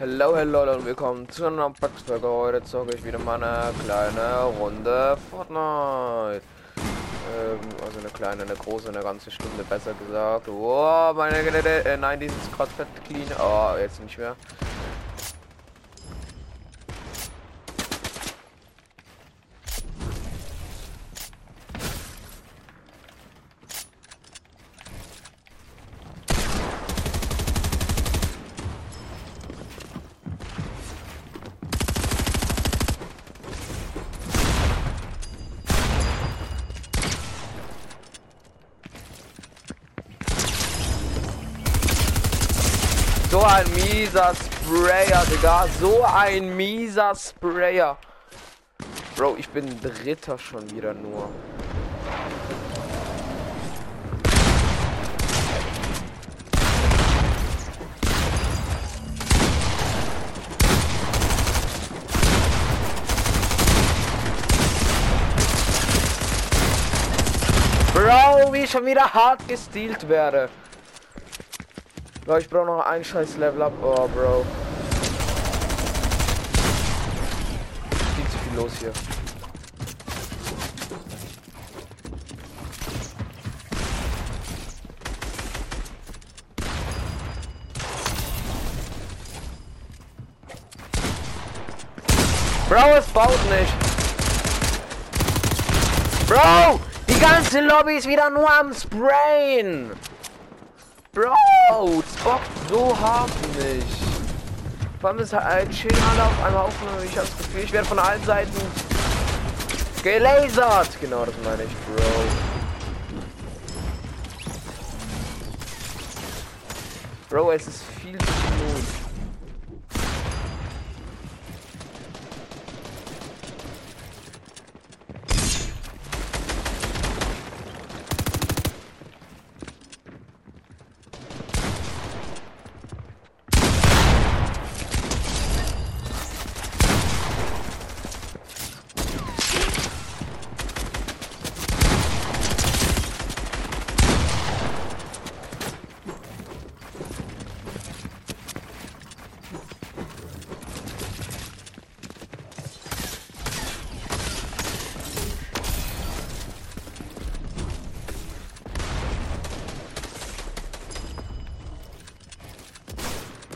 Hello, hello und willkommen zu einer Packfolge. Heute zocke ich wieder mal eine kleine Runde Fortnite. Ähm, also eine kleine, eine große, eine ganze Stunde besser gesagt. Oh, meine Güte, äh, nein, dieses gerade fett clean. Oh, jetzt nicht mehr. So ein mieser Sprayer, Digga. So ein mieser Sprayer. Bro, ich bin Dritter schon wieder nur. Bro, wie ich schon wieder hart gestealt werde. Ich brauche noch ein scheiß Level up. Oh, Bro. Viel zu viel los hier. Bro, es baut nicht. Bro, die ganze Lobby ist wieder nur am Sprayen. Bro, es bockt so hart nicht. Vor allem ist halt chillen alle auf einmal auf. Ich habe das Gefühl, ich werde von allen Seiten gelasert. Genau, das meine ich, Bro. Bro, es ist viel zu gut.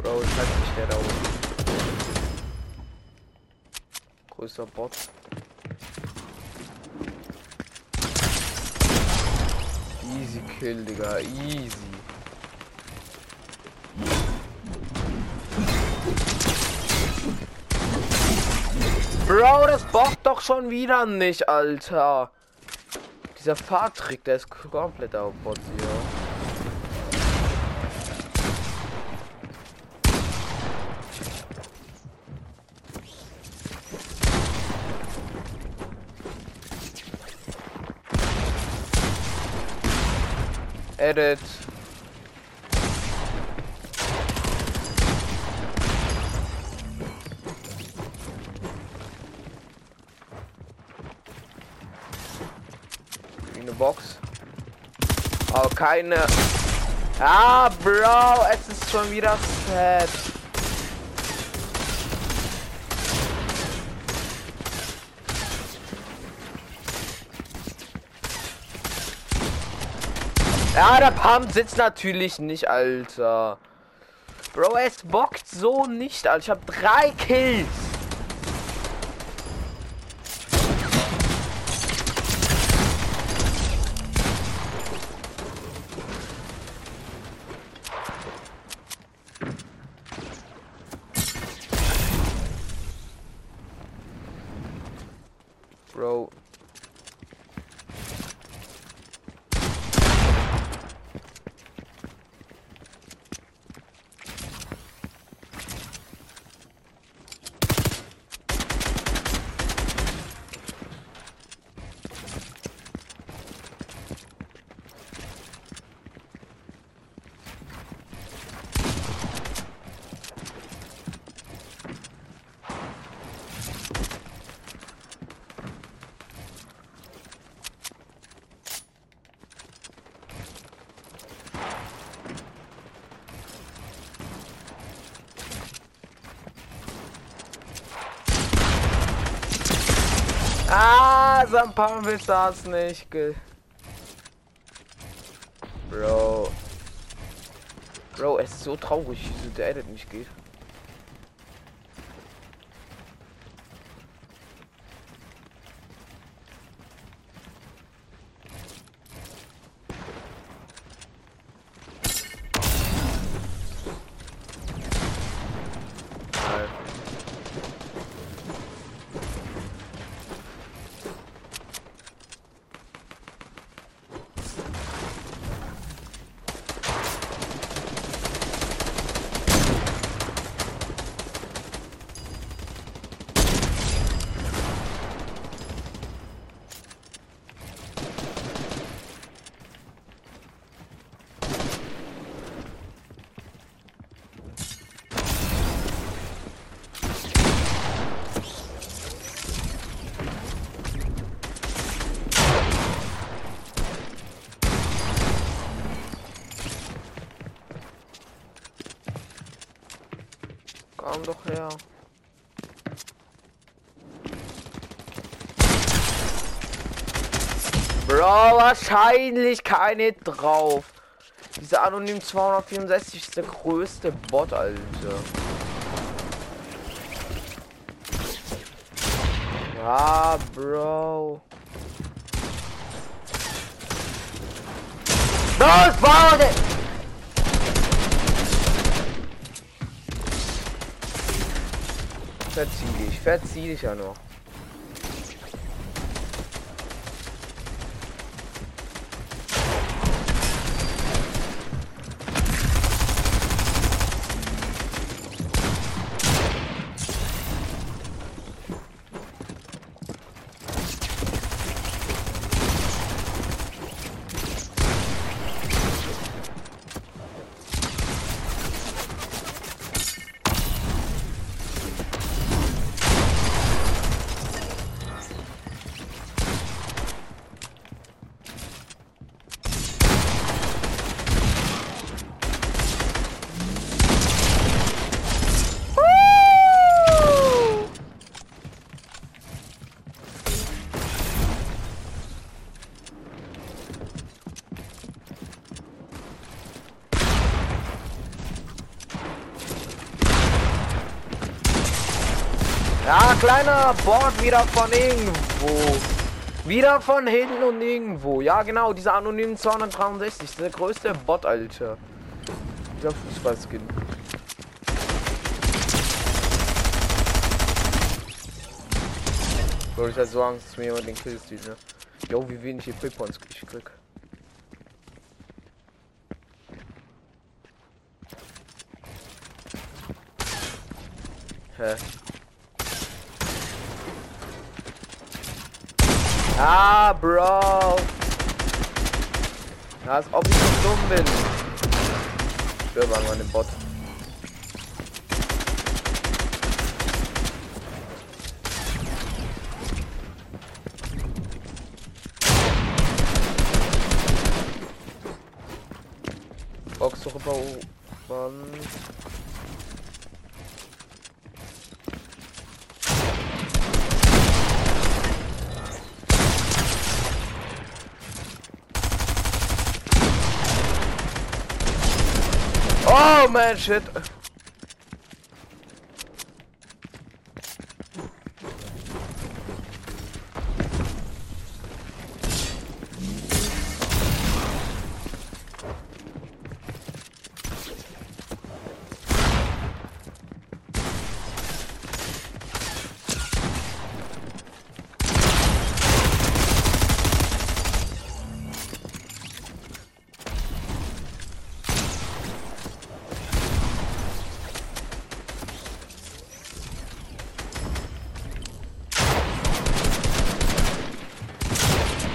Bro, ich halt nicht der da oben. Größer Bot. Easy Kill, Digga. Easy. Bro, das bockt doch schon wieder nicht, Alter. Dieser Fahrtrick, der ist komplett auf Bot hier. Edit. Wie eine Box. Keine. Ah, Bro, es ist schon wieder sad. Ja, der Pump sitzt natürlich nicht, Alter. Bro, es bockt so nicht, Alter. Ich habe drei Kills. Will das nicht. Ge Bro. Bro, es ist so traurig, wieso der Edit nicht geht. Komm doch her. Bro, wahrscheinlich keine drauf. Dieser Anonym 264 ist der größte Bot, Alter. Ja, Bro. Los, warte! Verzieh dich, verzieh dich ja noch. Ja, kleiner Bord wieder von irgendwo. Wieder von hinten und irgendwo. Ja, genau, dieser anonymen 263. Der größte Bot, Alter. Dieser Fußballskin. Bro, ich hatte so Angst, dass mir jemand den Kill sieht, ne? Jo, wie wenig hier Pipons ich krieg. Hä? Ah, Bro. Ja, als ob ich so dumm bin. Waren mal Bot. Boxsuche bauen. Shit.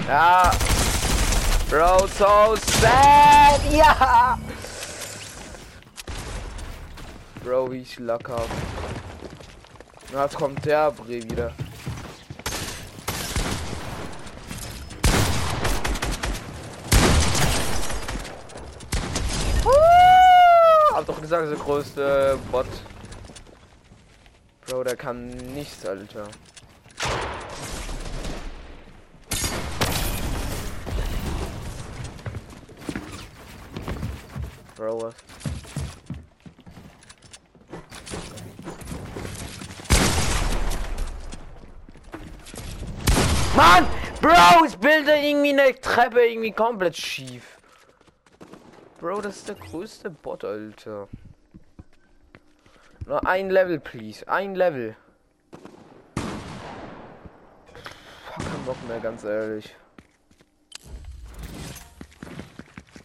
Ja. Bro, so sad. Ja. Bro, wie ich Lack hab. Na, jetzt kommt der Bre wieder. Hab doch gesagt, der größte Bot. Bro, der kann nichts, Alter. Bro, was? Mann! Bro, ich bilde irgendwie eine Treppe irgendwie komplett schief. Bro, das ist der größte Bot, Alter. Nur ein Level, please. Ein Level. Fuck, kein Bock mehr, ganz ehrlich.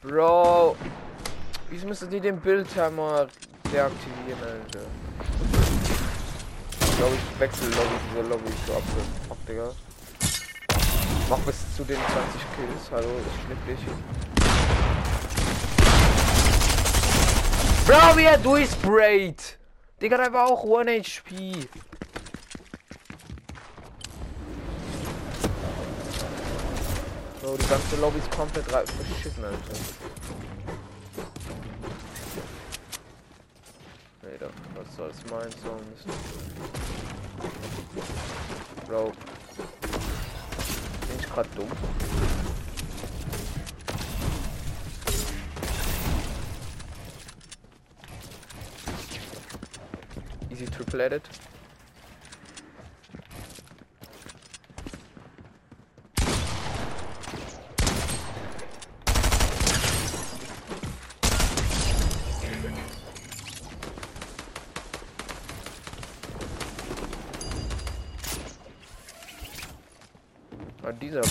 Bro. Wieso müssen die den Bildtimer deaktivieren, Alter? Ich glaube, ich wechsle Lobby, diese Lobby so ab, ab, Digga. Mach bis zu den 20 Kills. Hallo, ich schnipp dich. Bro, wie er durchsprayt. Digga, der war auch 1 HP. So, die ganze Lobby ist komplett verschissen, Alter. Was soll's mein Song ist. Bro. Bin ich grad dumm? Easy triple edit. Ah, dieser.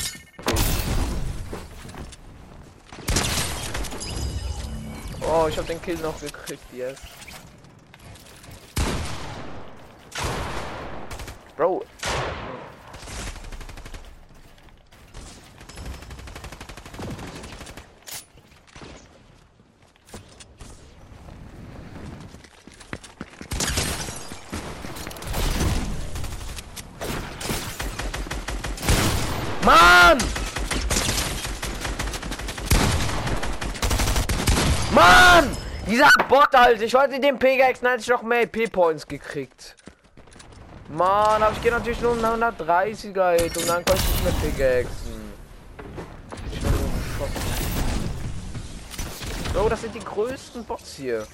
Habe den Kill noch gekriegt, yes. Bro. Mann! Mann! Dieser Bot, Alter. Ich wollte den dann hätte ich noch mehr EP-Points gekriegt. Mann, aber ich gehe natürlich nur um 130er Hit und dann konnte ich nicht mehr bin so. Bro, das sind die größten Bots hier.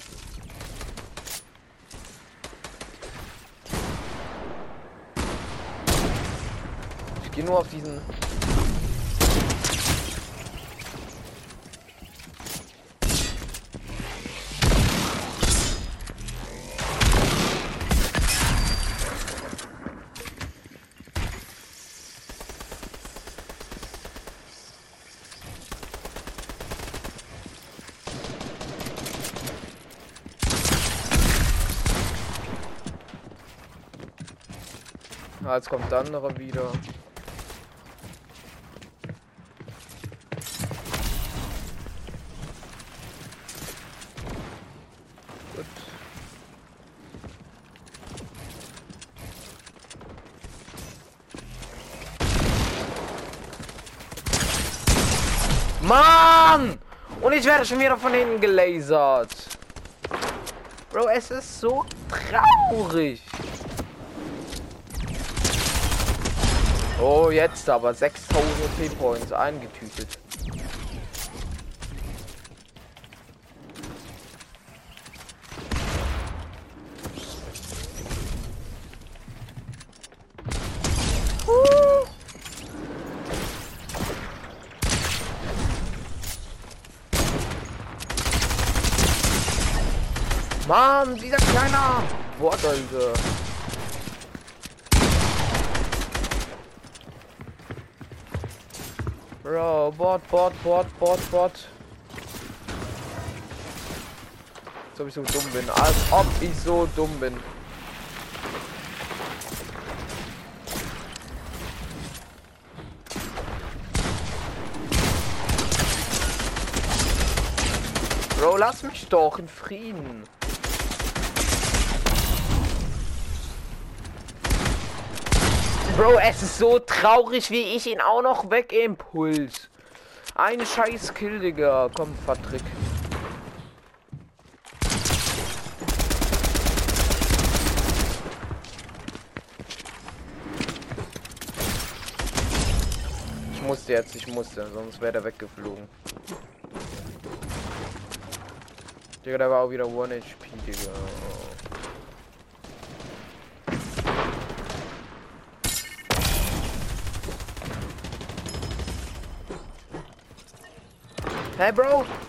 Ich gehe nur auf diesen Ah, jetzt kommt der andere wieder. Gut. Mann! Und ich werde schon wieder von hinten gelasert. Bro, es ist so traurig. Oh, jetzt aber 6000 P-Points eingetütet. Uh. Mann, dieser kleine Wort, Alter. Bro, Bot, Bot, Bot. Als ob ich so dumm bin. Als ob ich so dumm bin. Bro, lass mich doch in Frieden. Bro, es ist so traurig, wie ich ihn auch noch wegimpuls. Ein scheiß Kill, Digga. Komm, Patrick. Ich musste jetzt, ich musste, sonst wäre er weggeflogen. Digga, der war auch wieder 1 HP, Digga. Hey, Bro!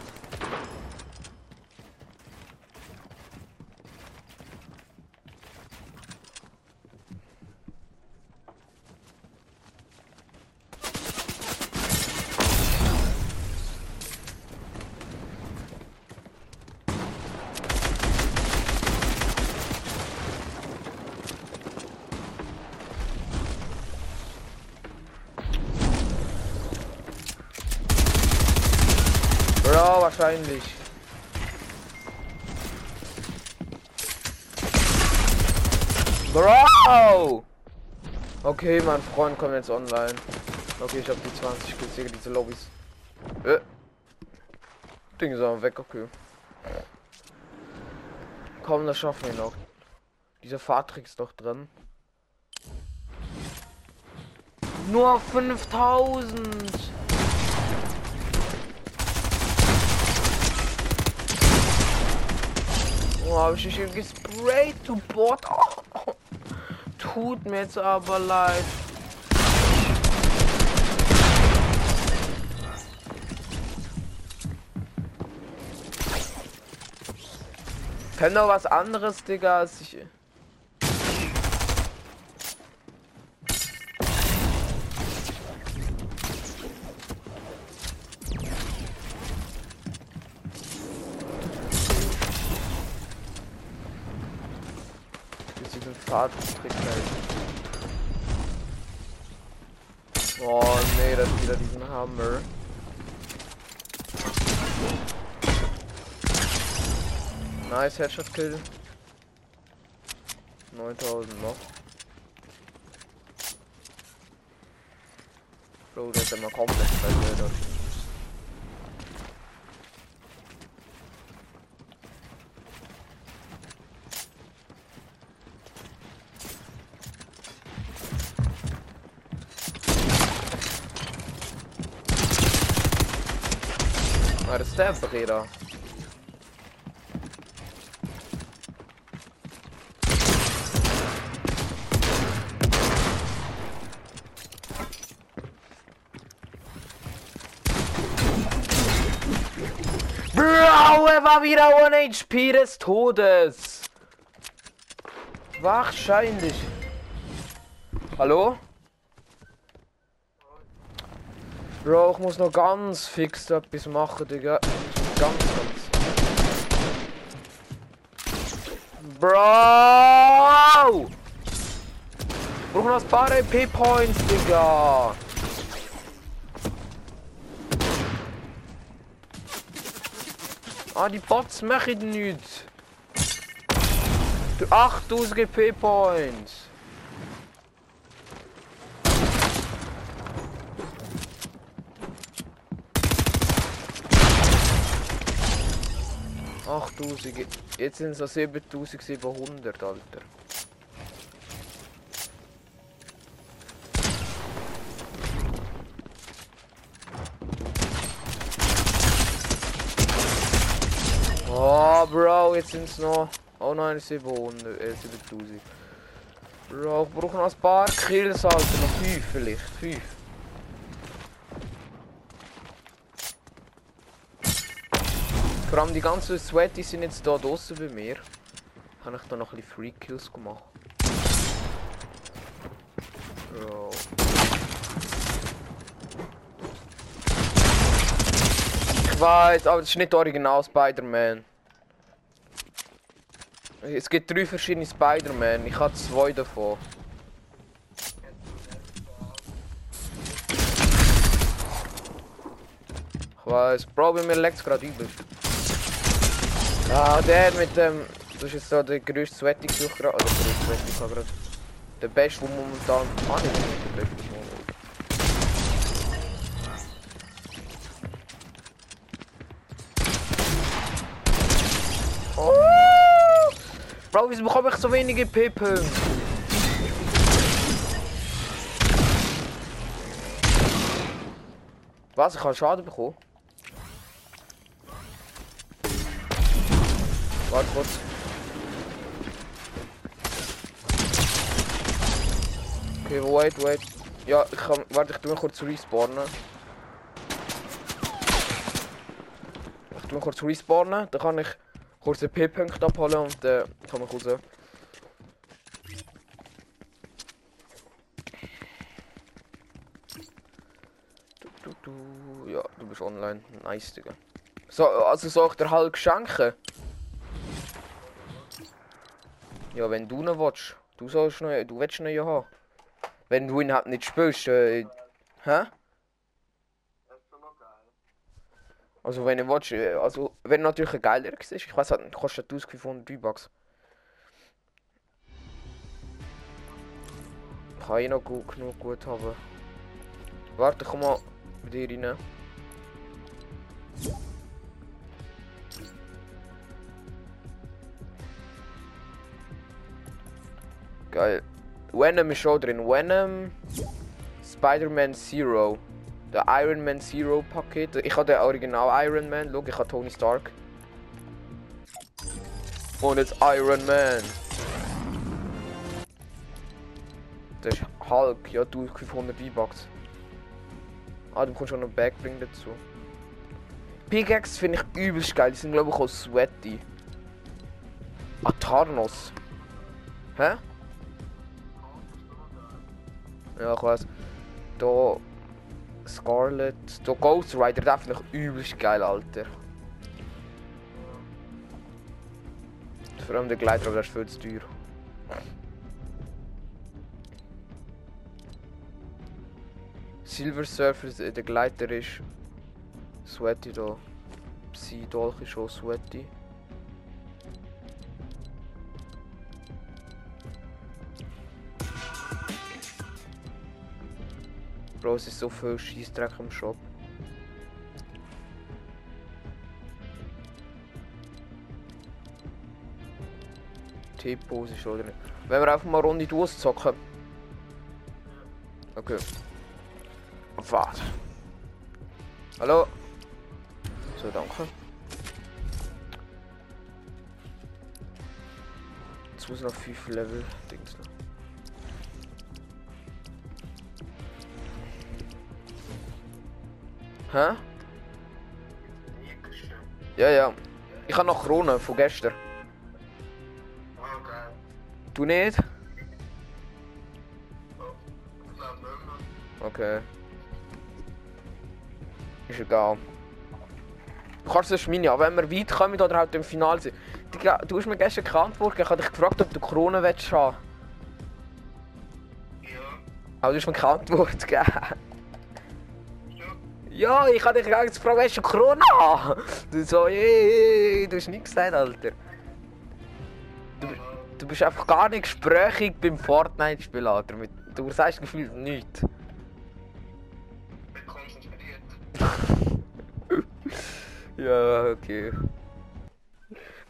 Okay, mein Freund kommt jetzt online. Okay, ich habe die 20 Kills, Digga, diese Lobbys. Äh. Ding ist aber weg, okay. Komm, das schaffen wir noch. Dieser Fahrtrick ist doch drin. Nur 5000! Oh, hab ich dich gesprayt, du Bot. Oh, Tut mir jetzt aber leid. Kenn doch was anderes, Digga, als ich. Fahrtrick halt. Oh nee, das ist wieder diesen Hammer. Nice Headshot Kill. 9000 noch. Bro, der ist immer komplett bei mir dort. Das ist der Breder. Bro, er war wieder 1 HP des Todes. Wahrscheinlich. Hallo? Bro, ich muss noch ganz fix etwas machen, Digga. Ganz, ganz. Bro! Ich brauche noch ein paar EP-Points, Digga. Ah, die Bots machen nichts. 8000 EP-Points. 8000, jetzt sind es noch 7700, Alter. Oh, Bro, jetzt sind es noch. Oh nein, 700, 7000. Bro, ich brauche noch ein paar Kills, Alter. Noch 5 vielleicht. 5. Vor allem die ganzen Sweaty sind jetzt da draußen bei mir. Habe ich da noch ein bisschen Free Kills gemacht. Bro. Ich weiß, aber das ist nicht original Spider-Man. Es gibt drei verschiedene Spider-Man. Ich habe zwei davon. Ich weiß, Bro, bei mir es gerade übel. Ah, der mit dem. Du hast jetzt so den grössten Sweaty gesucht gerade. Oder der grösste Sweaty habe gerade. Der beste, der momentan. Ah, nicht der beste momentan. Oh! Bro, wieso bekomme ich so wenige P-Punkte? Was? Ich habe Schaden bekommen? Warte kurz. Okay, wait, wait. Ja, ich kann. Warte, ich tu mal kurz respawnen. Ich tu mal kurz respawnen, dann kann ich kurz den P-Punkt abholen und dann äh, kann man kurz. Du, du, du. Ja, du bist online. Nice, Digga. So, also soll ich dir halt schenken? Ja, wenn du noch willst. Du sollst noch, du willst noch ja haben. Wenn du ihn halt nicht spielst, äh, hä? Also wenn du willst, äh, also wenn natürlich ein geiler ist, ich weiß halt, kostet 1500 V-Bucks. Kann ich noch gut genug gut haben. Warte, komm mal bei dir rein. Geil. Venom ist schon drin. Venom, Spider-Man Zero. Der Iron Man Zero Paket. Ich habe den Original Iron Man. Schau, ich habe Tony Stark. Und jetzt Iron Man. Das ist Hulk. Ja, du 500 V-Bucks. Ah, du bekommst schon noch Backbling dazu. Pickaxe finde ich übelst geil. Die sind glaube ich auch sweaty. Ah. Hä? Ja, ich weiß. Da Scarlet, da Ghost Rider, der finde ich übelst geil, Alter. Vor allem der Gleiter, der ist viel zu teuer. Silver Surfer, der Gleiter ist Sweaty da. Psy Dolch ist auch Sweaty. Bro, es ist so viel Scheißdreck im Shop. T-Pose ist oder nicht. Wenn wir einfach mal Runde durchzocken. Okay. Warte. Hallo? So, danke. Jetzt muss noch 5 Level Dings noch. Hä? Ja, ja. Ich habe noch Krone von gestern. Okay. Du nicht? Okay. Ist egal. Du kannst meine, aber wenn wir weit kommen oder halt im Finale sind. Du hast mir gestern geantwortet, ich habe dich gefragt, ob du Krone willst haben. Ja. Aber du hast mir keine Antwort gegeben. Ja, ich habe dich gefragt, willst du Krone haben? Du so, ey, du hast nichts gesagt, Alter. Du, du bist einfach gar nicht gesprächig beim Fortnite-Spiel, Alter. Du sagst gefühlt nichts. Ja, okay.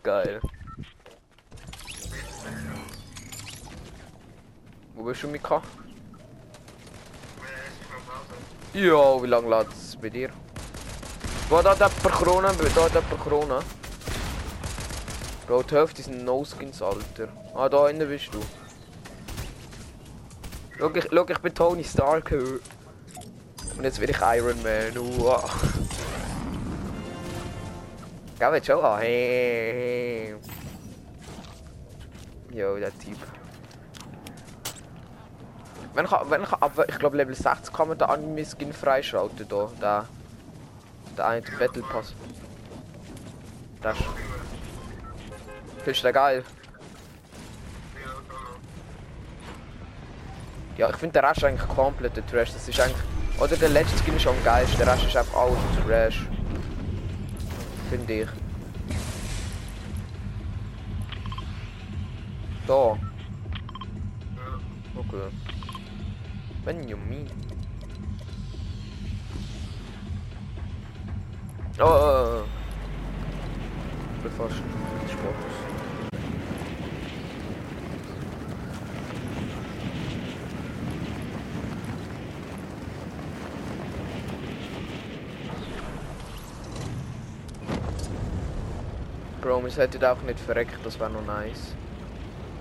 Geil. Wo bist du, Mika? Ja, wie lange lädt es bei dir? Wo da hat per Krone? Da hat per Krone. Bro, die Hälfte sind No-Skins, Alter. Ah, da innen bist du. Schau, ich, schau, ich bin Tony Stark. Und jetzt will ich Iron Man. Uah. Gell, willst du auch? an? Hey. Jo, der Typ. Wenn ich, wenn ich, ab, ich glaube Level 60 kann man den Anime Skin freischalten da, der, der eine Battle Pass. Das ist der geil. Ja, ich finde der Rest eigentlich komplett der Trash. Das ist eigentlich, oder der letzte Skin ist am geilsten, der Rest ist einfach alles Trash. Finde ich. Da. Ja. Okay. Benjamin. Oh, oh, oh. Ich fast Sportus. Bro, Bro, wir sollten auch nicht verreckt, das wäre noch nice.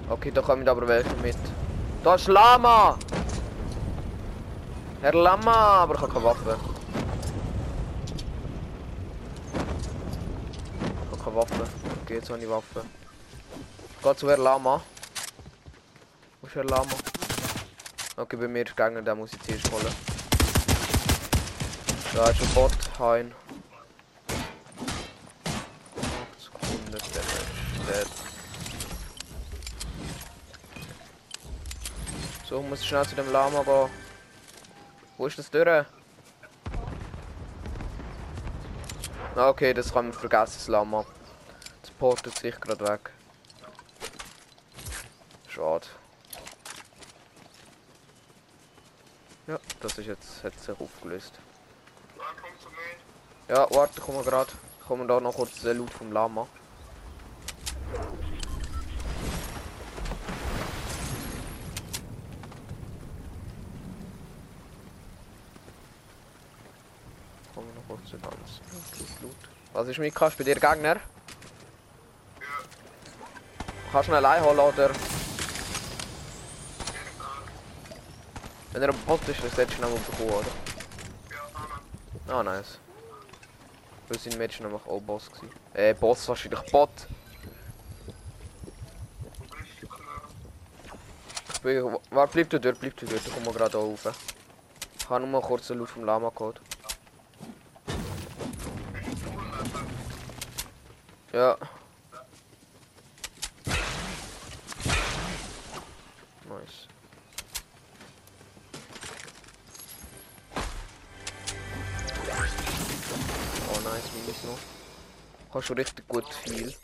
Okay, da kommen aber welche mit. Da ist Lama! Herr Lama, aber ich habe keine Waffe. Ich habe keine Waffe. Okay, jetzt habe Waffe. Ich gehe zu Herr Lama. Wo ist Herr Lama? Okay, bei mir ist Gegner, der muss ich zuerst holen. Da ist ein Bot, hein. 8 Sekunden, der ist dead. So, ich muss schnell zu dem Lama gehen. Wo ist das durch? Okay, das kann man vergessen, das Lama. Das portet sich gerade weg. Schade. Ja, das ist jetzt, hat sich aufgelöst. Ja, warte, kommen wir gerade. Kommen da noch kurz den Loot vom Lama. Kommen wir noch kurz den ganz Loot. Was ist mit bei dir Gegner? Ja. Kannst du ihn allein holen oder? Wenn er ein Bot ist, dann solltest du ihn noch bekommen, oder? Ja. Ah, nice. Weil sein Match nämlich auch Boss gewesen. Äh, Boss wahrscheinlich Bot. Ich bin, warte, bleib du dort, bleib du dort, ich komme gerade rauf. Ich habe nur mal kurz den Loot vom Lama geholt. Ja. Nice. Oh nice, Minis noch. Hast schon richtig gut viel.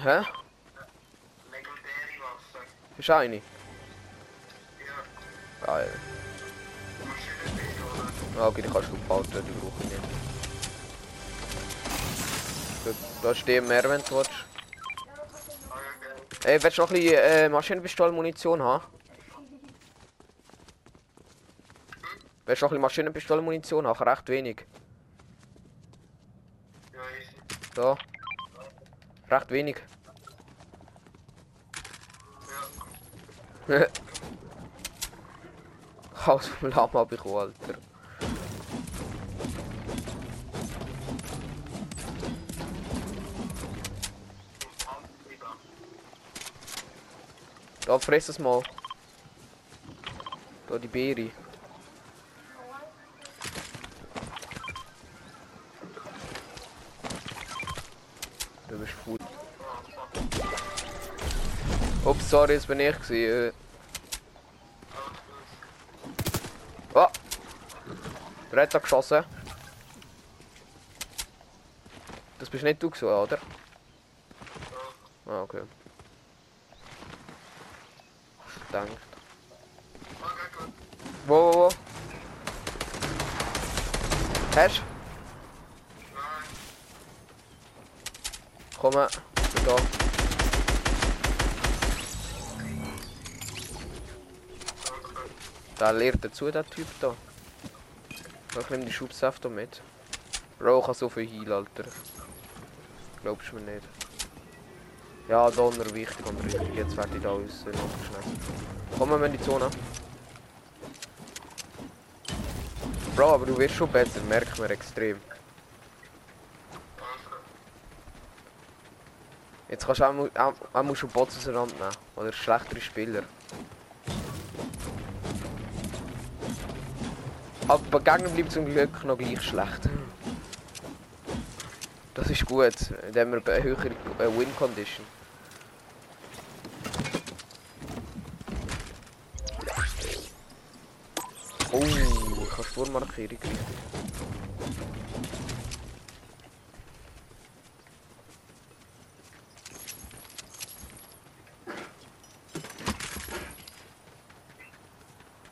Hä? Ist eine? Ja. Geil. Okay, die kannst du behalten, die brauche ich nicht. Da steht mehr, wenn du geil. Ey, willst du noch ein bisschen äh, Maschinenpistolen-Munition haben? Willst du noch ein bisschen Maschinenpistolen-Munition haben? Recht wenig. Da. Recht wenig. Ja. Haus vom Lama bekommen, Alter. Da, friss es mal. Da die Beere. Du bist gut. Ups, sorry, das bin ich gewesen. äh. Oh! Der hat da geschossen. Das bist nicht du gewesen, oder? Ah, okay. Gut. Wo, wo, wo? Hast du? Nein. Komm, da. Da lernt dazu, der Typ da. Ich nehme die Schubsäfte mit. Bro, ich habe so viel Heal, Alter. Glaubst du mir nicht? Ja, Donner, wichtig und richtig. Jetzt werde ich da uns äh, noch schnell. Komm mal in die Zone. Bro, aber du wirst schon besser, merkt man extrem. Jetzt kannst du auch, auch, auch musst du Bots auseinandernehmen. Oder schlechtere Spieler. Aber bei Gegnern bleibt zum Glück noch gleich schlecht. Ist gut. Haben wir eine höhere äh, Win-Condition. Oh, ich habe Spurmarkierung richtig.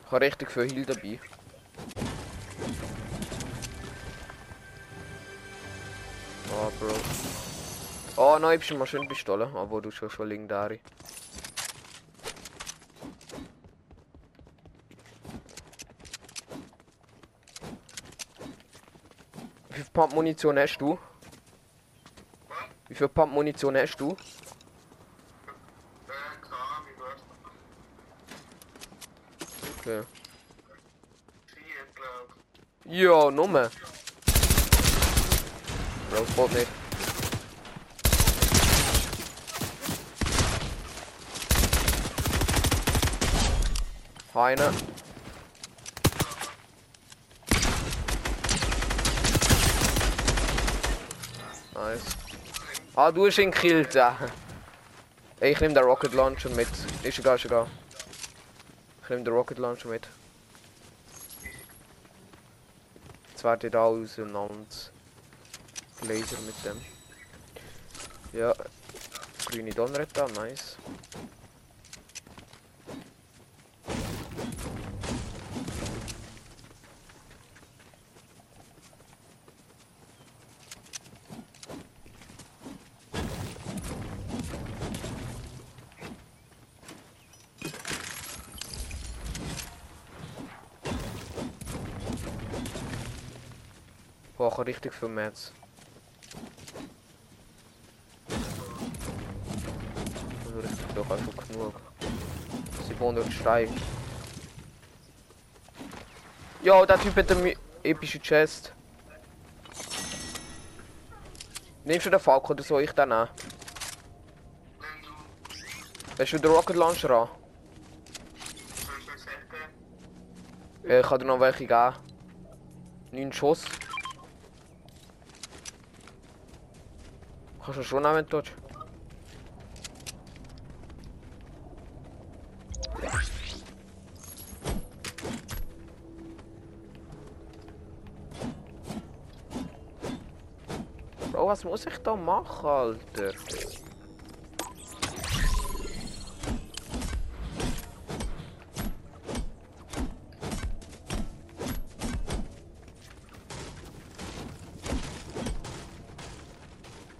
Ich habe richtig viel Heal dabei. Bro. Oh, nein, ich bin Maschinenpistole. Aber du schon schon legendäre. Wie viel Pump Munition hast du? Wie viel Pump Munition hast du? Okay. Ja, Nummer. Das geht nicht. Eine. Nice. Ah, du hast ihn gekillt. ja. Ich nehme den Rocket Launcher mit. Ist egal, ist egal. Ich nehme den Rocket Launcher mit. Jetzt werde da auseinander. Laser mit dem. Ja. Grüne Donneretta, nice. Boah, ich habe richtig viel Metz. 700 Stein. Ja, der Typ hat eine epische Chest. Nimmst du den Falk oder soll ich den nehmen? Hast du den Rocket Launcher an? Ich kann dir noch welche geben. 9 Schuss. Kannst du schon nehmen, wenn. Was muss ich da machen, Alter?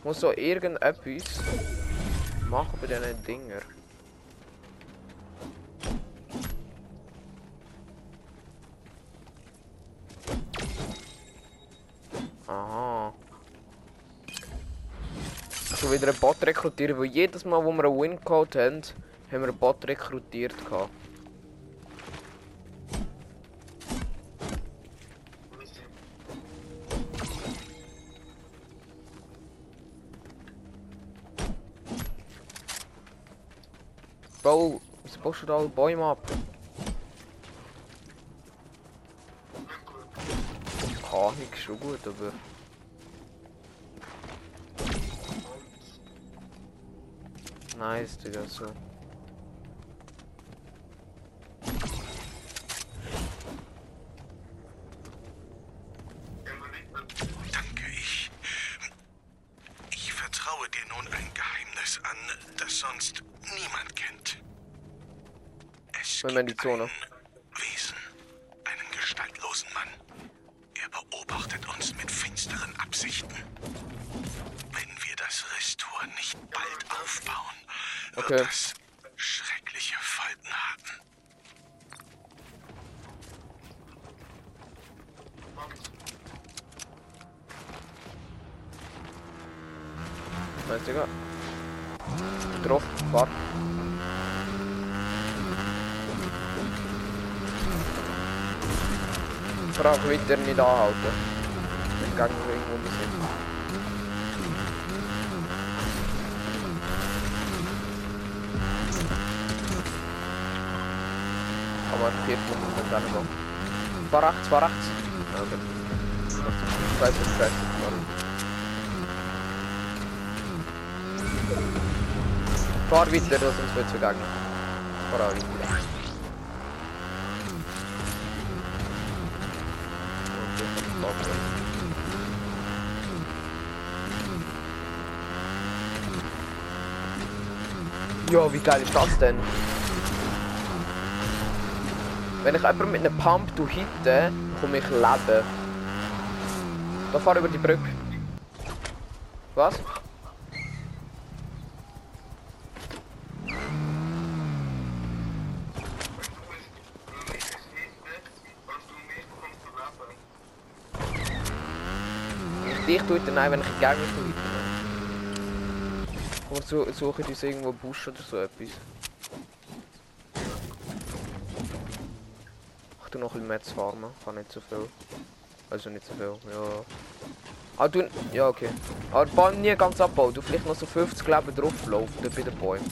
Muss so irgendetwas machen bei diesen Dinger. Wieder einen Bot rekrutieren, weil jedes Mal, wo wir einen Win-Code haben, haben wir einen Bot rekrutiert. Gehabt. Bro, wieso baust du da alle Bäume ab? Keine schon gut, aber... Nice, Digga, so. Danke, ich. Ich vertraue dir nun ein Geheimnis an, das sonst niemand kennt. Es Wenn in die Zone. ein Wesen, einen gestaltlosen Mann. Er beobachtet uns mit finsteren Absichten. Wenn wir das Resttor nicht bald aufbauen, wird Okay. das schreckliche Folgen haben. Nice, Digga. Drauf, fahr. Frag weiter nicht anhalten. Wenn Gegner irgendwo nicht sind. Aber vier Punkte sind dann noch. Fahr rechts, fahr rechts. Okay. Scheiße, scheiße. Fahr weiter, sonst wird es vergangen. Fahr auch weiter. Ja, wie geil ist das denn? Wenn ich jemanden mit einem Pump hitte, komme ich leben. Da fahr über die Brücke. Was? Leben. dich er nein, wenn ich Gegner tue. Suche uns irgendwo Busch oder so etwas. Noch ein bisschen Metz farmen, nicht so viel. Also nicht so viel, ja. Ah, du, ja okay. Aber den Baum nie ganz abbauen, du vielleicht noch so 50 Leben drauflaufen bei den Bäumen.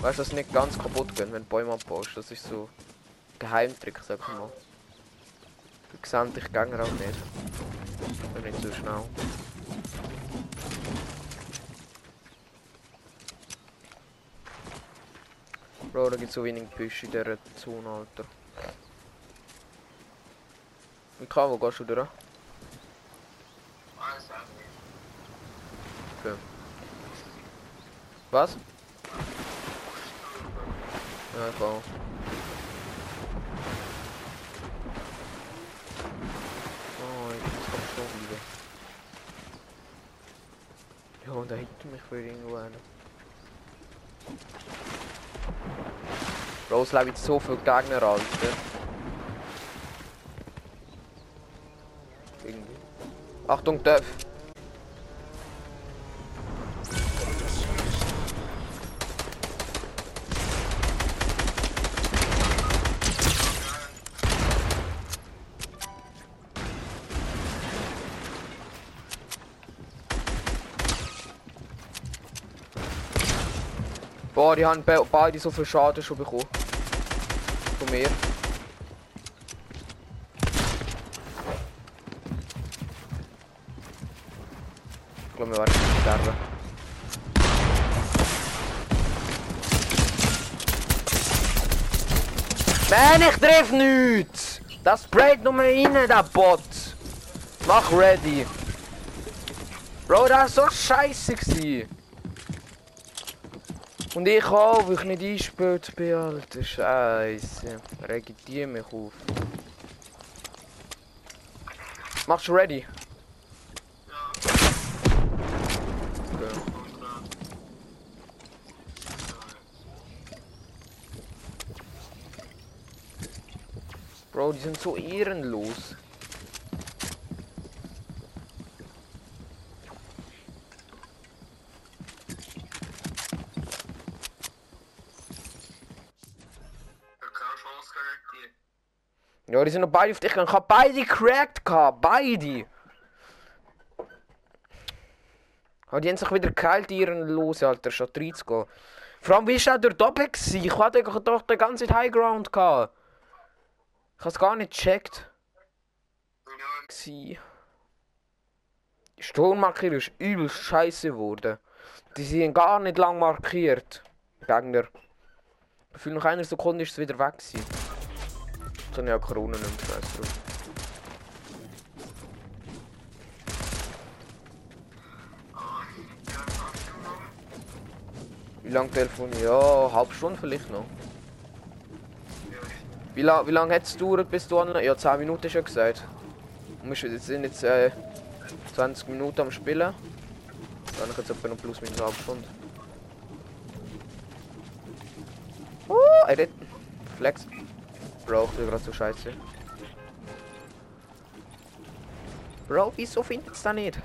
Weißt du, dass nicht ganz kaputt gehen, wenn du Bäume abbaust. Das ist so Geheimtrick, sag ich mal. Du sehen dich Gegner auch nicht. Und nicht so schnell. Bro, da gibt so wenig Büsche in dieser Zone, Alter. Gehst du durch? Alles an mir. Was? Ja, ich auch. Oh, jetzt kommt schon wieder. Ja, und da hinter mich will irgendwo einer. Bro, es jetzt so viele Gegner, Alter. Irgendwie. Achtung, Döff! Boah, die haben be beide so viel Schaden schon bekommen. Von mir. Man, ich treffe nichts! Das sprayt nur rein, der Bot! Mach ready! Bro, das war so scheiße! Gewesen. Und ich auch, weil ich nicht eingespielt bin, alter Scheiße. Regitier mich auf. Machst du ready? Okay. Bro, die sind so ehrenlos. Die. Ja, die sind noch beide. Ich hab beide cracked gehabt. Beide. Aber die haben sich wieder geheilt, ihren los, Alter, statt reinzugehen. Vor allem, wie ist er dort oben gewesen? Ich hatte doch den ganzen Highground gehabt. Ich hab's gar nicht gecheckt. Ja, Gsi. Die Sturmmarkierung ist übel scheiße geworden. Die sind gar nicht lang markiert. Gegner. Für noch einer Sekunde ist es wieder weg gewesen. Jetzt habe ich auch Corona nicht mehr ja? Wie lange telefonieren? Ja, halb Stunde vielleicht noch. Wie, la wie lange hat es gedauert, bis du an... Ja, 10 Minuten schon gesagt. Wir sind- jetzt äh, 20 Minuten am Spielen. Dann ich jetzt etwa noch plus minus eine halbe Stunde. Oh, er hat... Flex. Bro, ich bin gerade so scheiße. Bro, wieso findet es da nicht?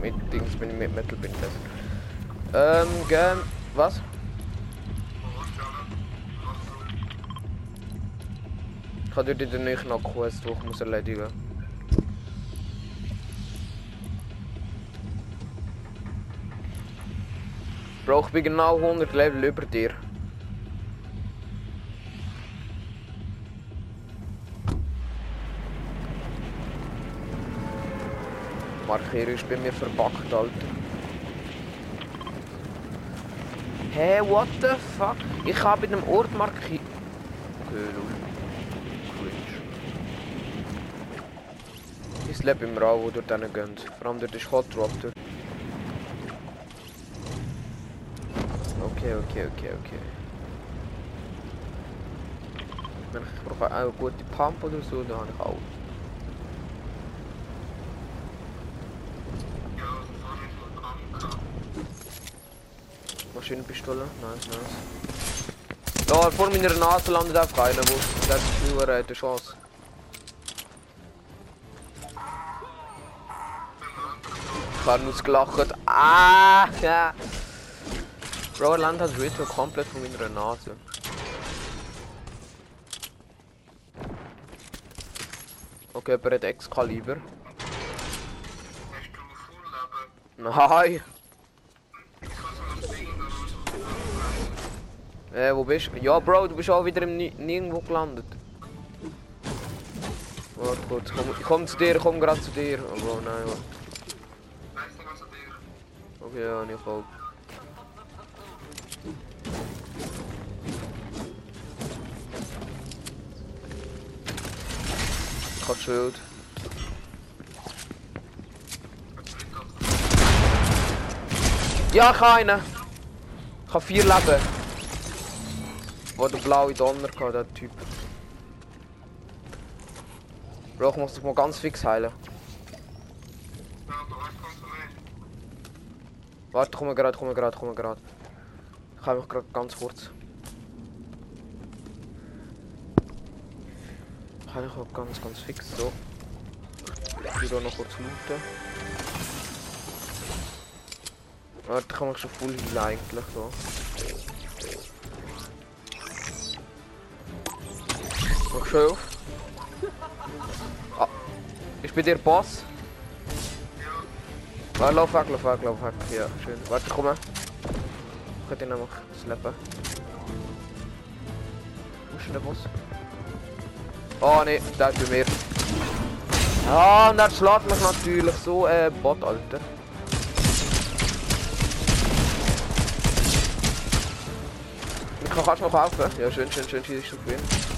Mit Dings bin ich mit Metal bin besser. Ähm, gern. Was? Ich habe noch eine Quest, die ich muss erledigen Bro, ich bin genau 100 Level über dir. Markierung ist bei mir verbackt, Alter. Hä, hey, what the fuck? Ich habe in einem Ort markiert. Cringe. Ich lebe im Raum, wo dort hin geht. Vor allem dort ist Hot Drop dort. Okay, okay, okay, okay. Wenn ich brauche auch eine gute Pump oder so, dann habe ich auch. ja, vorhin von Anker. Maschinenpistole, nice, nice. Da vor meiner Nase landet einfach einer, wo der Schuhe hat eine Chance. Ich habe ausgelacht. Ah, ja. Bro, er landet halt Ritual komplett von meiner Nase. Okay, aber hat Excalibur. Nein. Äh, wo bist du? Ja, Bro, du bist auch wieder im Ni Nirgendwo gelandet. Warte kurz, komm, ich komm zu dir, komm gerade zu dir. Oh, Bro, nein, warte. Okay, ja, nicht voll. Ich hab Schild. Ja, ich habe einen. Ich vier Leben. Wo der blaue Donner gehabt, der Typ. Bro, ich muss dich mal ganz fix heilen. Warte, komm gerade, komm gerade, komm gerade. Ich habe mich gerade ganz kurz. Ich auch ganz, ganz fix so. Ich will noch kurz looten. Warte, ich kann mich schon voll heilen eigentlich so. Schon auf. Ah, ist bei dir Boss? Ah, lauf weg, lauf weg, lauf weg. Ja, schön. Warte, komm. Ich kann den einfach slappen. Wo ist denn der Boss? Oh ne, der ist bei mir. Ah, und er schlägt mich natürlich so, äh, Bot, Alter. Kannst du noch helfen? Ja, schön, schön, schön, schießt du gewinnen.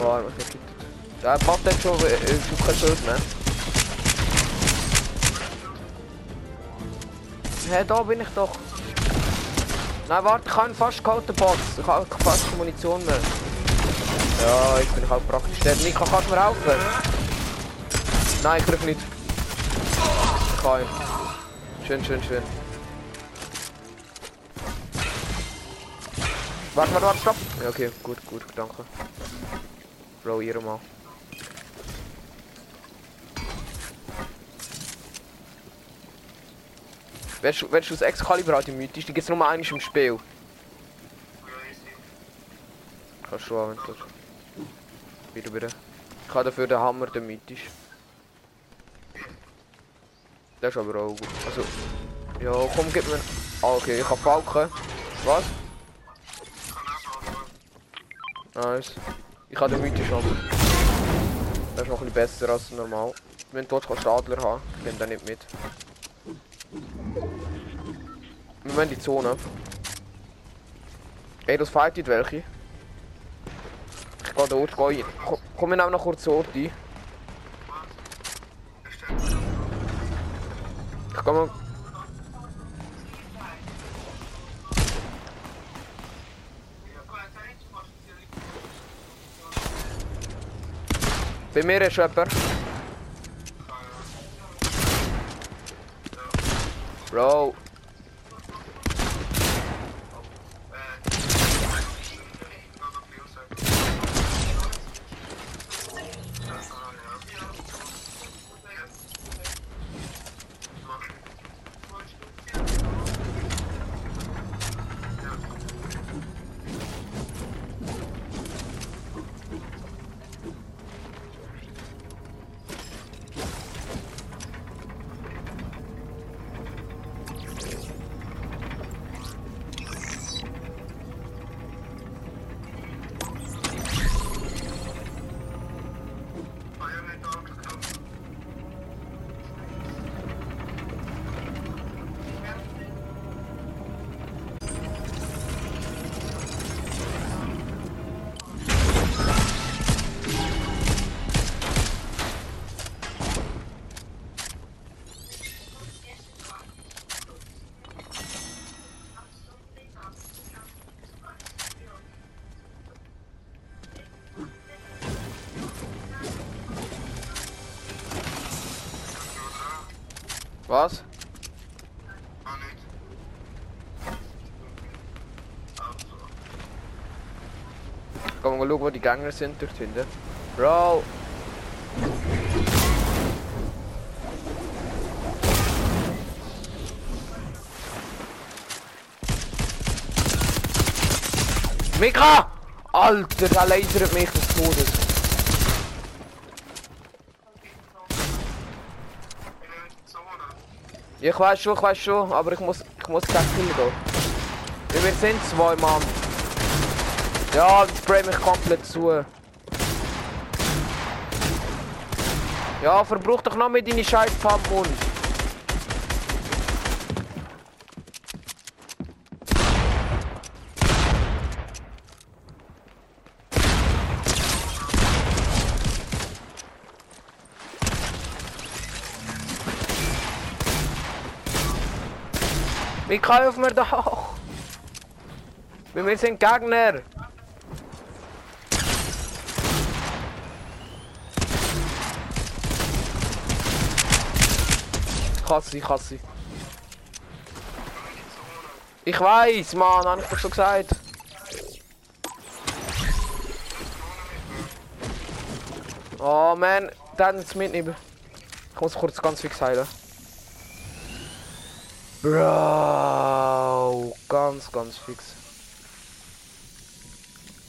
Oh, er hat mich gekittet. Der schon, kein Schild mehr. Hä, da bin ich doch. Nein, warte, ich habe fast gehalten, Bots. Ich habe fast keine Munition mehr. Ja, ich bin auch praktisch. Der Nico, kannst du mir helfen? Nein, ich griff nicht. Ich kann ihn. Schön, schön, schön. Warte, warte, warte, stopp. Ja, okay, gut, gut, danke. Bro, ihr mal. Willst du, willst du das Excalibur halt mythisch? Die gibt es nur einmal im Spiel. Kannst du auch, wenn du. Wieder, wieder. Ich habe dafür den Hammer, den mythisch. Der ist aber auch gut. Also, ja, komm, gib mir. Ah, okay, ich hab Falken. Was? Mal. Nice. Ich habe den mythisch Hammer. Der ist noch ein bisschen besser als normal. Wenn du dort kannst Adler haben, ich nehme den nicht mit. Wir wollen die Zone. Ey, das fightet welche? Ich gehe dort, geh rein. Komm, komm wir nehmen noch kurz Ort ein. Stellt sich Ich kann mal. Bei mir ist jemand. Was? Wir mal schauen, wo die Gegner sind dort hinten. Bro! Mika! Alter, der lasert mich des Todes. In der Zone. Ja, ich weiß schon, ich weiß schon, aber ich muss, ich muss gleich Kill gehen. Ja, wir sind zwei Mann. Ja, ich spray mich komplett zu. Ja, verbrauch doch noch mit deine scheiß Pumpmund. Wie kaufen wir doch? Weil wir sind Gegner. Ich hasse, ich hasse. Ich weiß, Mann, hab ich doch schon gesagt. Oh man, dann jetzt mitnehmen. Ich muss kurz ganz fix heilen. Bro, ganz, ganz fix.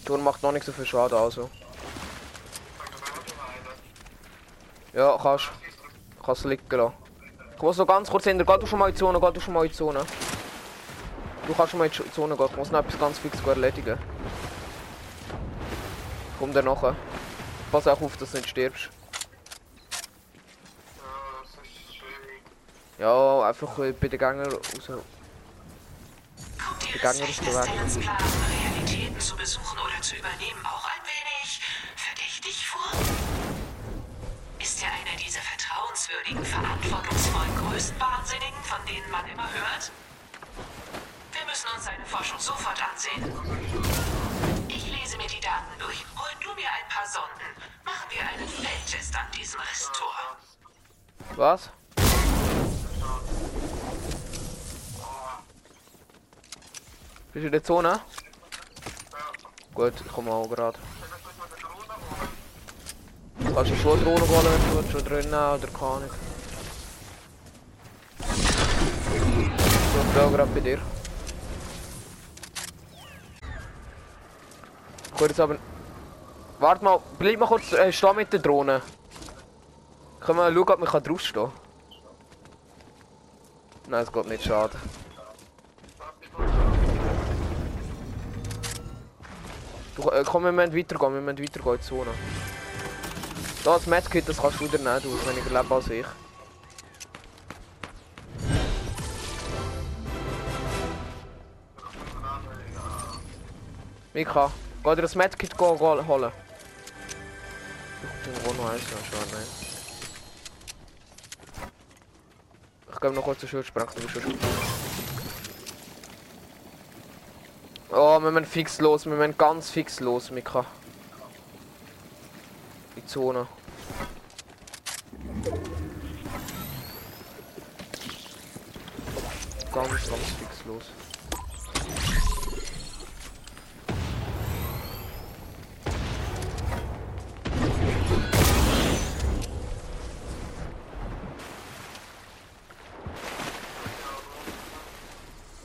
Turm macht noch nicht so viel Schaden, also. Ja, kannst. Kannst liegen lassen. Ich muss ganz kurz hinter. Geh du schon mal in die Zone, geh du schon mal in die Zone. Du kannst schon mal in die Zone gehen. Ich muss noch etwas ganz fix erledigen. Komm dann. Pass auch auf, dass du nicht stirbst. Ja, das ist schwierig. Ja, einfach äh, bei den Gängern raus. Die des bereit. Stellensklaven, Realitäten zu besuchen oder zu übernehmen, auch ein wenig verdächtig vor? Ist er einer dieser vertrauenswürdigen, verantwortungsvollen Größenwahnsinnigen, von denen man immer hört? Wir müssen uns seine Forschung sofort ansehen. Ich lese mir die Daten durch. Hol du mir ein paar Sonden. Machen wir einen Feldtest an diesem Resttor. Was? Bist du in Zone? Gut, ich komme auch gerade. Kannst du schon Drohnen holen, wenn du schon drinnen oder Ahnung. So, ich bin gerade bei dir. Kurz aber... Warte mal, bleib mal kurz äh, stehen mit der Drohne. Können wir schauen, ob man draufstehen kann? Nein, es geht nicht, schade. Du, äh, komm, wir müssen weitergehen, wir müssen weitergehen in die Zone. Da, das Medkit, das kannst du wieder nehmen, du hast weniger Leben als ich. Mika, geh dir das Medkit holen. Ich irgendwo noch eins, schade, nein. Ich gebe noch kurz den Schildsprengt, du bist schon Oh, wir müssen fix los, wir müssen ganz fix los, Mika. Die Zone. Ganz, ganz fix los.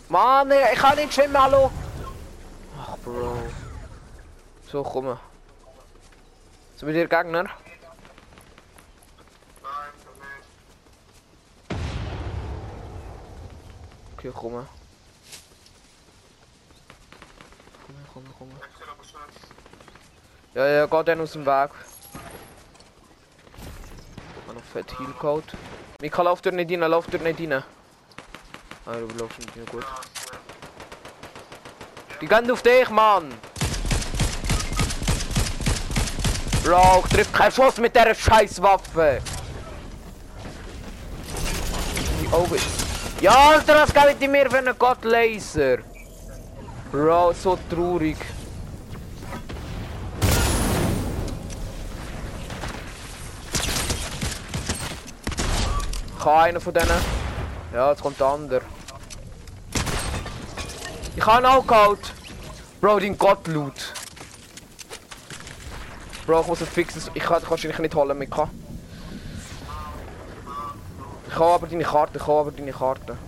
Mann, ich kann nicht schwimmen, hallo! So, komm. Sind wir dir Gegner? Nein, nicht. Okay, komm. Komm, komm, komm. Ja, ja, geh dann aus dem Weg. Ich hab noch fett Heal Code. Mika, lauf dort nicht rein, lauf dort nicht rein. Ah, du laufst nicht rein, gut. Die gehen auf dich, Mann! Bro, ich triff keinen Schuss mit dieser Scheißwaffe! Die Augen. Ja, Alter, was geht mit mir für einen Gott-Laser? Bro, so traurig. Ich habe einen von denen. Ja, jetzt kommt der andere. Ich habe ihn auch. Bro, dein Gott loot. Bro, ich muss es fixen. Ich kann wahrscheinlich nicht holen, Mika. Ich habe aber deine Karte, ich habe aber deine Karte.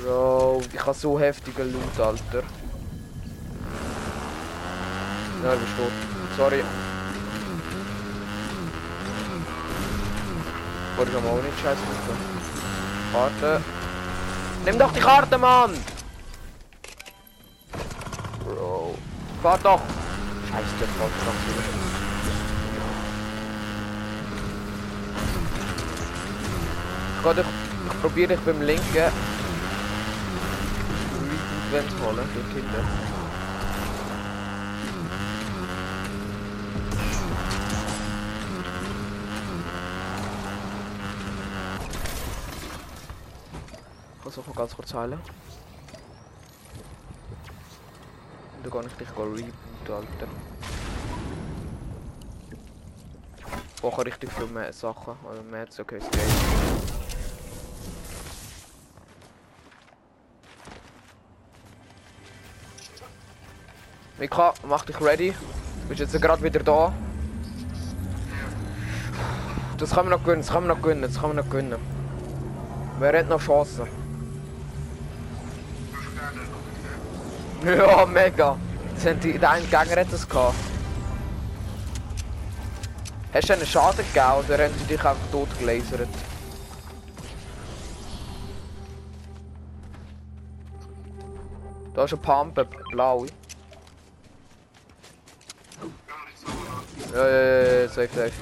Bro, ich habe so heftigen Loot, Alter. Ja, du bist tot. Sorry. Wollte ich aber auch nicht scheiße Karte. Nimm doch die Karte, Mann! Fahr doch! Scheiße, der fährt noch geh dich, ich probiere dich beim linken Vent holen, dort hinten. Ich noch ganz kurz heilen. Und dann kann ich dich rebooten, Alter. Brauche richtig viel mehr Sachen. Also mehr, okay, es geht. Mika, mach dich ready. Du bist jetzt gerade wieder da. Das können wir noch gewinnen, das können wir noch gewinnen, das können wir noch gewinnen. Wer hat noch Chancen? Ja, mega. Haben die, der eine Gegner hat das gehabt. Hast du einen Schaden gegeben oder haben sie dich einfach tot gelasert? Da ist ein Pumpe, blau. Ja, ja, ja, safe, safe.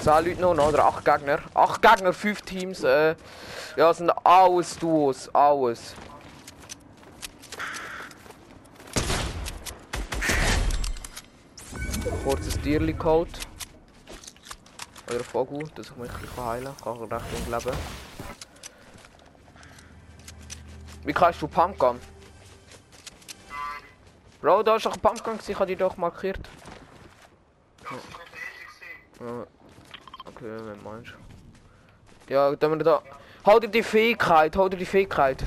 10 Leute noch, oder? 8 Gegner. 8 Gegner, 5 Teams. Äh, ja, sind alles Duos, alles. Kurzes Tierli geholt. Oder ein Vogel, dass ich mich ein bisschen heilen kann. Kann recht lang leben. Wie kannst du Pumpgun? Bro, da ist doch ein Pumpgun, ich habe die doch markiert. Ja. Okay, wenn meinst Ja, dann wir da. Halt dir die Fähigkeit, halt dir die Fähigkeit.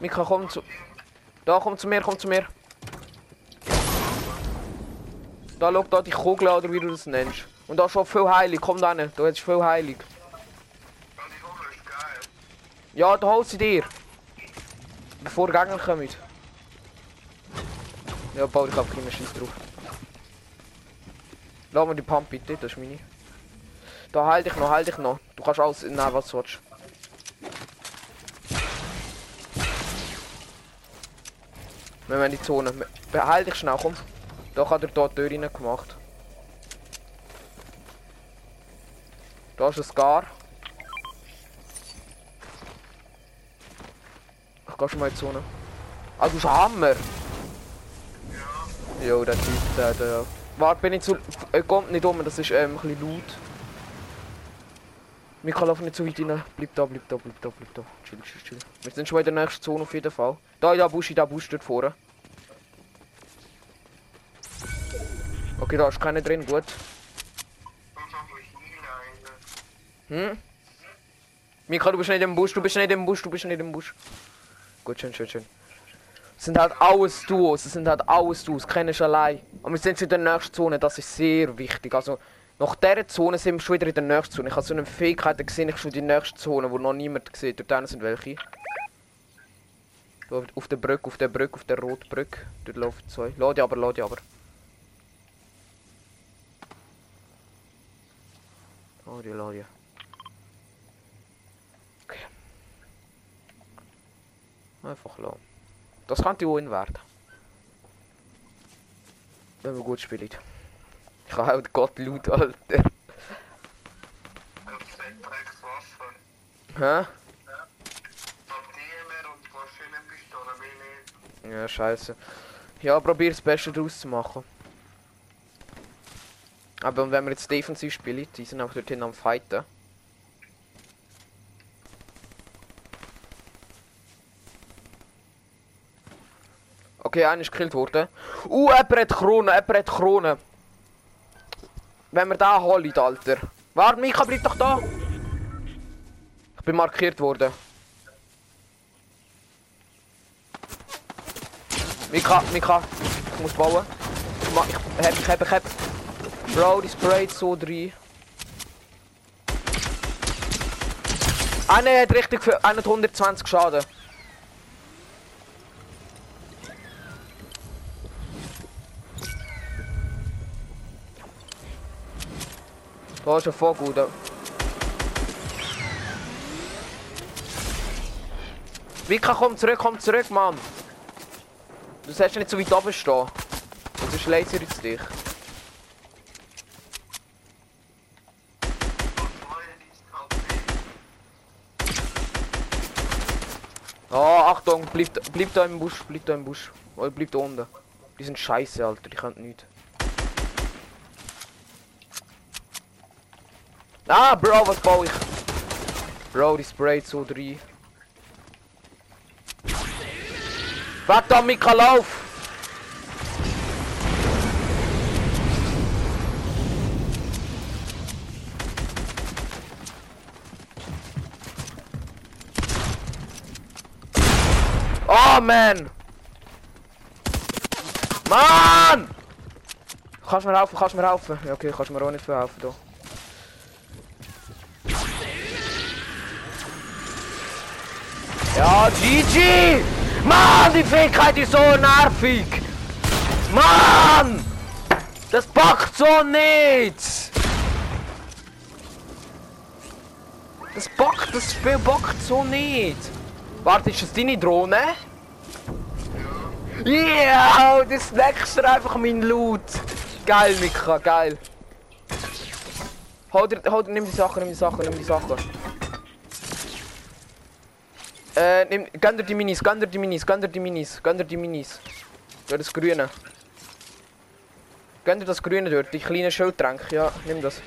Mika, komm zu. Da, komm zu mir, komm zu mir. Da, schau da die Kugel oder wie du das nennst. Und da ist schon viel heilig, komm da hin, da ist viel heilig. Ja, da hol sie dir. Bevor Gegner kommen. Ja, bau ich hab keine Scheiß drauf. Lass mir die Pump bitte, das ist meine. Da halt ich noch, halt ich noch. Du kannst alles nehmen, was du willst. Wir haben die Zone. Behalte dich schnell, komm. Da hat er da die Tür rein gemacht. Da ist ein Scar. Ich geh schon mal in die Zone. Ah, du hast einen Hammer! Ja. Jo, der Typ, der, der... Warte, bin ich zu... Er kommt nicht um, das ist ähm, ein bisschen laut. Mika, lauf nicht zu weit rein. Bleib da, bleib da, bleib da, bleib da. Chill, chill, chill. Wir sind schon in der nächsten Zone auf jeden Fall. Da, da, Busch, da, Busch dort vorne. Okay, da ist keiner drin, gut. Hm? Mika, du bist nicht im Busch, du bist nicht im Busch, du bist nicht im Busch. Gut, schön, schön, schön. Es sind halt alles Duos, es sind halt alles Duos, du allein. Und wir sind schon in der nächsten Zone, das ist sehr wichtig. Also, nach dieser Zone sind wir schon wieder in der nächsten Zone. Ich habe so eine Fähigkeit gesehen, ich schon die nächste Zone, wo noch niemand sieht. Dort sind welche. Auf der Brücke, auf der Brücke, auf der roten Brücke. Dort laufen zwei. Lade aber, lade aber. Oh, die lade. Okay. Einfach lassen. Das könnte Win werden. Wenn wir gut spielen. Ich habe halt Gott laut, Alter. Hä? Ja, scheiße. Ja, probier das Beste draus zu machen. Aber wenn wir jetzt defensiv spielen, die sind auch dorthin am Fighten. Okay, einer ist gekillt worden. Uh, jemand hat Krone, jemand hat Krone. wenn wir da holen, Alter. Warte, Mika, bleib doch da. Ich bin markiert worden. Mika, Mika, ich muss bauen. Ich, ich ich hab, ich hab. Bro, die sprayt so drin. Einer hat richtig für 120 Schaden. Da ist ein. Da. Vika, komm zurück, komm zurück, Mann. Du sollst nicht so weit oben stehen. Sonst schlägt er jetzt dich. Oh, Achtung, bleib, bleib da im Busch, bleib da im Busch. Oder bleib da unten. Die sind scheiße, Alter, die können nichts. Ah, Bro, was baue ich? Bro, die sprayt so drin. Verdammt, Mika, lauf! Man! Mann! Kannst mir helfen, kannst mir helfen? Ja, okay, kannst mir auch nicht viel helfen, da. Ja, GG! Mann, die Fähigkeit ist so nervig! Mann! Das packt so nicht! Das packt, das Spiel packt so nicht! Warte, ist das deine Drohne? Yeah, das snackst du einfach mein Loot! Geil, Mika, geil! Hol dir, nimm die Sachen, nimm die Sachen, nimm die Sachen. Äh, nimm, gönn dir die Minis, gönn dir die Minis, gönn dir die Minis, gönn dir die Minis. Ja, das Grüne. Gönn dir das Grüne dort, die kleinen Schildtränke, ja, nimm das.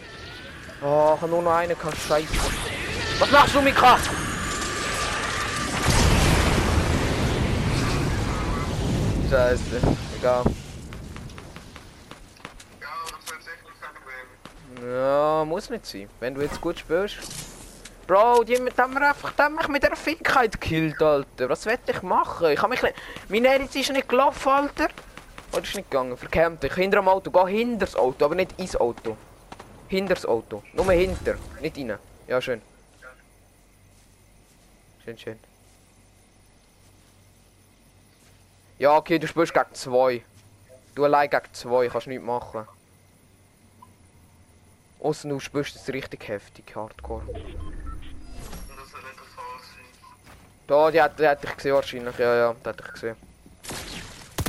Oh, ich hab nur noch einen, kann scheiße. Was machst du, Mika? Scheiße, egal. Ja, muss nicht sein. Wenn du jetzt gut spielst. Bro, die haben wir einfach die haben mich mit der Fickheit gekillt, Alter. Was will ich machen? Ich hab mich nicht... Mein Eritz ist nicht gelaufen, Alter. Oder ist nicht gegangen? Verkämmt dich. Hinter dem Auto. Geh hinter das Auto, aber nicht ins Auto. Hinter das Auto. Nur hinter. Nicht rein. Ja, schön. Schön, schön. Ja, okay, du spielst gegen zwei. Du allein gegen zwei, kannst nichts machen. Außer du spielst es richtig heftig, Hardcore. Da, die hat, die hat dich gesehen wahrscheinlich. Ja, ja, die hat dich gesehen.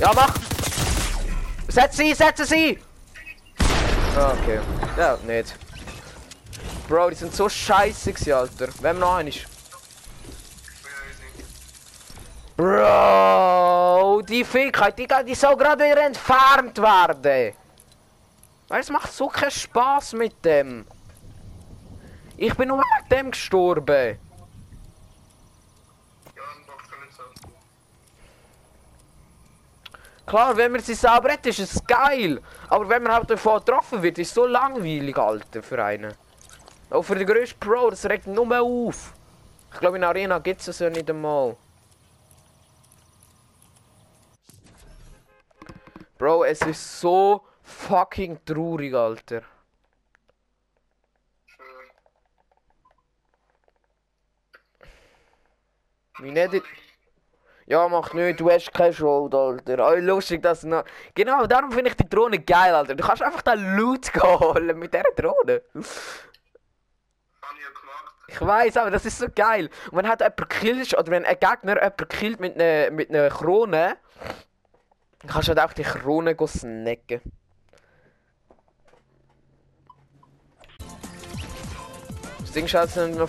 Ja, mach! Setz sie, setz sie! Ah, okay. Ja, nicht. Bro, die sind so scheiße Alter. Wem noch einen ist? Ich bin easy. Bro, die Fähigkeit, die, die soll gerade wieder entfernt werden. Weil es macht so keinen Spaß mit dem. Ich bin nur wegen dem gestorben. Klar, wenn man sie selber hat, ist es geil. Aber wenn man halt davon getroffen wird, ist es so langweilig, Alter, für einen. Auch für den grössten Pro, das regt nur mehr auf. Ich glaube, in Arena gibt es das ja nicht einmal. Bro, es ist so fucking traurig, Alter. Mein Edit... Ja, mach nicht, du hast keine Schuld, Alter. Oh, lustig, dass du noch... Genau, darum finde ich die Drohne geil, Alter. Du kannst einfach den Loot holen mit dieser Drohne. Ich weiß, aber das ist so geil. Und wenn halt jemand killt, oder wenn ein Gegner jemand killt mit einer mit einer Krone, dann kannst du halt auch die Krone snacken. Das Ding schaut noch